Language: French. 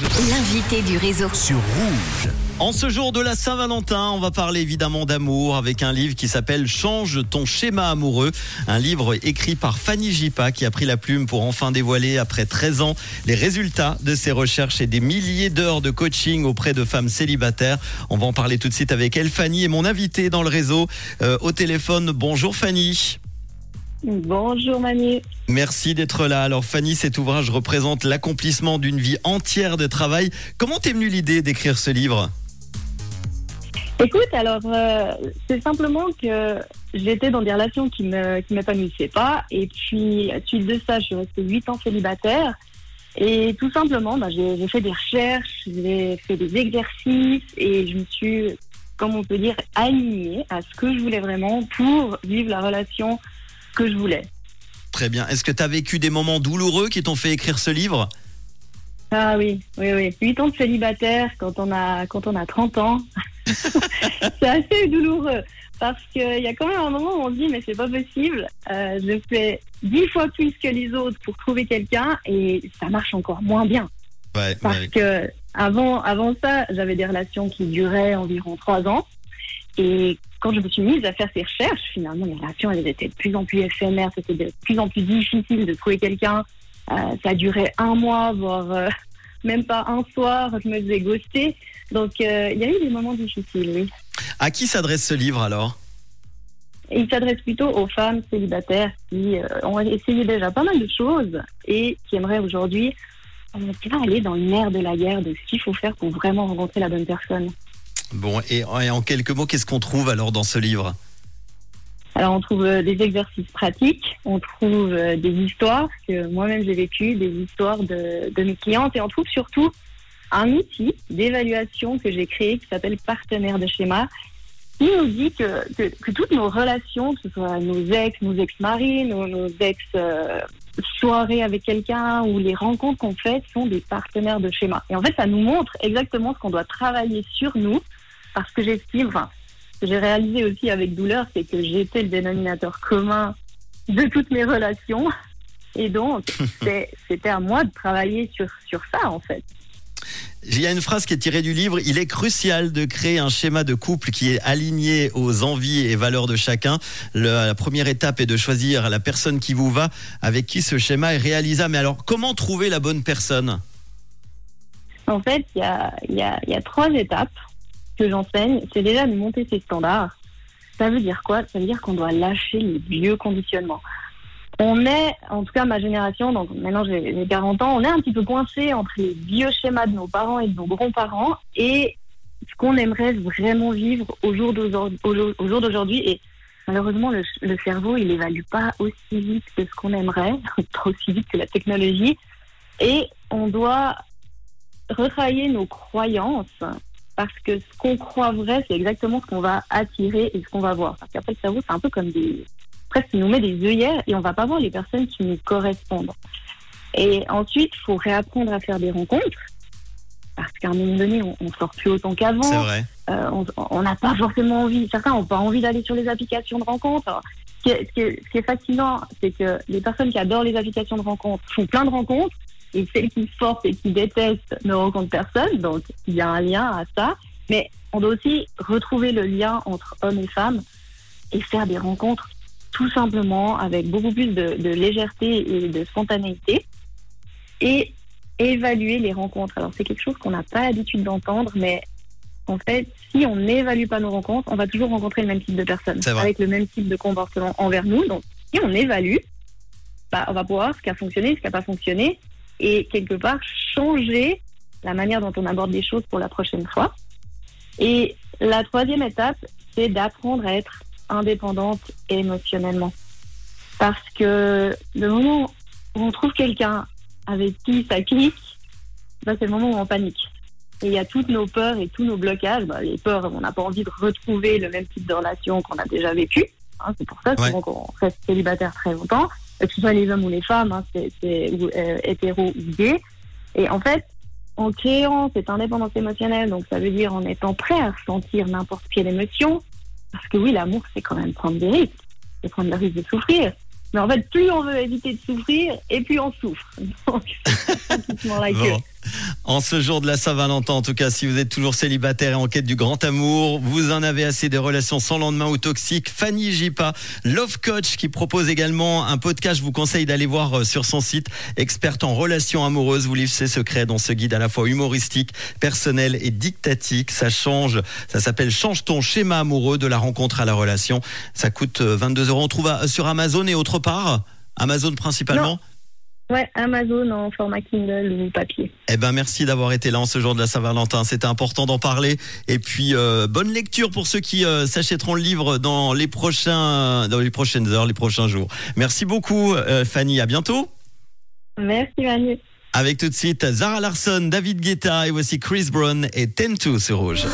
L'invité du réseau. Sur Rouge. En ce jour de la Saint-Valentin, on va parler évidemment d'amour avec un livre qui s'appelle Change ton schéma amoureux. Un livre écrit par Fanny Jipa qui a pris la plume pour enfin dévoiler après 13 ans les résultats de ses recherches et des milliers d'heures de coaching auprès de femmes célibataires. On va en parler tout de suite avec elle. Fanny est mon invitée dans le réseau euh, au téléphone. Bonjour Fanny. Bonjour Manu. Merci d'être là. Alors Fanny, cet ouvrage représente l'accomplissement d'une vie entière de travail. Comment t'es venue l'idée d'écrire ce livre? Écoute, alors euh, c'est simplement que j'étais dans des relations qui me qui m'épanouissaient pas, et puis suite de ça, je suis restée huit ans célibataire, et tout simplement, bah, j'ai fait des recherches, j'ai fait des exercices, et je me suis, comme on peut dire, alignée à ce que je voulais vraiment pour vivre la relation que je voulais. Très bien. Est-ce que tu as vécu des moments douloureux qui t'ont fait écrire ce livre? Ah oui, oui, oui. Huit ans de célibataire quand on a quand on a 30 ans. c'est assez douloureux parce qu'il y a quand même un moment où on se dit mais c'est pas possible. Euh, je fais dix fois plus que les autres pour trouver quelqu'un et ça marche encore moins bien. Ouais, Parce ouais. que avant, avant ça, j'avais des relations qui duraient environ trois ans. Et quand je me suis mise à faire ces recherches, finalement, les relations, elles étaient de plus en plus éphémères. C'était de plus en plus difficile de trouver quelqu'un. Euh, ça durait un mois, voire euh, même pas un soir. Je me faisais ghoster. Donc, euh, il y a eu des moments difficiles, oui. À qui s'adresse ce livre alors? Il s'adresse plutôt aux femmes célibataires qui ont essayé déjà pas mal de choses et qui aimeraient aujourd'hui tu vois, aller dans le nerf de la guerre de ce qu'il faut faire pour vraiment rencontrer la bonne personne. Bon, et, en quelques mots, qu'est-ce qu'on trouve alors dans ce livre? Alors on trouve euh, des exercices pratiques, on trouve euh, des histoires que moi-même j'ai vécues, des histoires de, mes clientes et on trouve surtout un outil d'évaluation que j'ai créé qui s'appelle partenaire de schéma qui nous dit que, que, toutes nos relations, que ce soit nos ex, nos ex-maris, nos, nos ex euh, avec quelqu'un ou les rencontres qu'on fait sont des partenaires de schéma. Et en fait, ça nous montre exactement ce qu'on doit travailler sur nous parce que j'estime, enfin, ce que j'ai réalisé aussi avec douleur, c'est que j'étais le dénominateur commun de toutes mes relations. Et donc, c'était à moi de travailler sur, sur ça, en fait. Il y a une phrase qui est tirée du livre. Il est crucial de créer un schéma de couple qui est aligné aux envies et valeurs de chacun. Le- la première étape est de choisir la personne qui vous va, avec qui ce schéma est réalisable. Mais alors, comment trouver la bonne personne? En fait, il y a, il y, a, il y a trois étapes que j'enseigne. C'est déjà de monter ses standards. Ça veut dire quoi? Ça veut dire qu'on doit lâcher les vieux conditionnements. On est, en tout cas ma génération, donc maintenant j'ai j'ai 40 ans, on est un petit peu coincé entre les vieux schémas de nos parents et de nos grands-parents et ce qu'on aimerait vraiment vivre au jour d'aujourd'hui- au jour- au jour d'aujourd'hui. Et malheureusement, le, cerveau, il évalue pas aussi vite que ce qu'on aimerait, pas aussi vite que la technologie. Et on doit retravailler nos croyances parce que ce qu'on croit vrai, c'est exactement ce qu'on va attirer et ce qu'on va voir. Parce qu'après, le cerveau, c'est un peu comme des... Presque, il nous met des œillères et on va pas voir les personnes qui nous correspondent. Et ensuite, il faut réapprendre à faire des rencontres parce qu'à un moment donné, on, on sort plus autant C'est qu'avant. vrai. Euh, on- on n'a pas forcément envie, certains n'ont pas envie d'aller sur les applications de rencontres. Alors, ce, qui est, ce qui est- ce qui est fascinant, c'est que les personnes qui adorent les applications de rencontres font plein de rencontres et celles qui forcent et qui détestent ne rencontrent personne. Donc, il y a un lien à ça. Mais on doit aussi retrouver le lien entre hommes et femmes et faire des rencontres tout simplement avec beaucoup plus de, de légèreté et de spontanéité et évaluer les rencontres. Alors, c'est quelque chose qu'on n'a pas l'habitude d'entendre, mais en fait, si on n'évalue pas nos rencontres, on va toujours rencontrer le même type de personnes, avec le même type de comportement envers nous. Donc, si on évalue, bah, on va pouvoir ce qui a fonctionné, ce qui n'a pas fonctionné, et quelque part changer la manière dont on aborde les choses pour la prochaine fois. Et la troisième étape, c'est d'apprendre à être indépendante émotionnellement. Parce que le moment où on trouve quelqu'un avec qui ça clique, bah, c'est le moment où on panique. Et il y a toutes nos peurs et tous nos blocages. Bah, les peurs, on n'a pas envie de retrouver le même type de relation qu'on a déjà vécu. Hein, c'est pour ça Ouais. qu'on reste célibataire très longtemps, que ce soit les hommes ou les femmes, hein, c'est, c'est ou, euh, hétéro ou gay. Et en fait, en créant cette indépendance émotionnelle, donc ça veut dire en étant prêt à ressentir n'importe quelle émotion, parce que oui, l'amour, c'est quand même prendre des risques, c'est prendre le risque de souffrir. Mais en fait, plus on veut éviter de souffrir, et plus on souffre. Donc, c'est pratiquement la queue. En ce jour de la Saint-Valentin, en tout cas, si vous êtes toujours célibataire et en quête du grand amour, vous en avez assez des relations sans lendemain ou toxiques, Fanny Jipa, Love Coach, qui propose également un podcast, je vous conseille d'aller voir euh, sur son site, experte en relations amoureuses, vous livre ses secrets dans ce guide à la fois humoristique, personnel et dictatique. Ça change, ça s'appelle Change ton schéma amoureux de la rencontre à la relation. Ça coûte 22 euh, euros. On trouve sur Amazon et autre part? Amazon principalement? Ouais, Amazon en format Kindle ou papier. Eh ben merci d'avoir été là en ce jour de la Saint-Valentin. C'était important d'en parler. Et puis euh, bonne lecture pour ceux qui euh, s'achèteront le livre dans les prochains, dans les prochaines heures, les prochains jours. Merci beaucoup, euh, Fanny. À bientôt. Merci, Manu. Avec tout de suite Zara Larson, David Guetta et voici Chris Brown et Ten sur Rouge.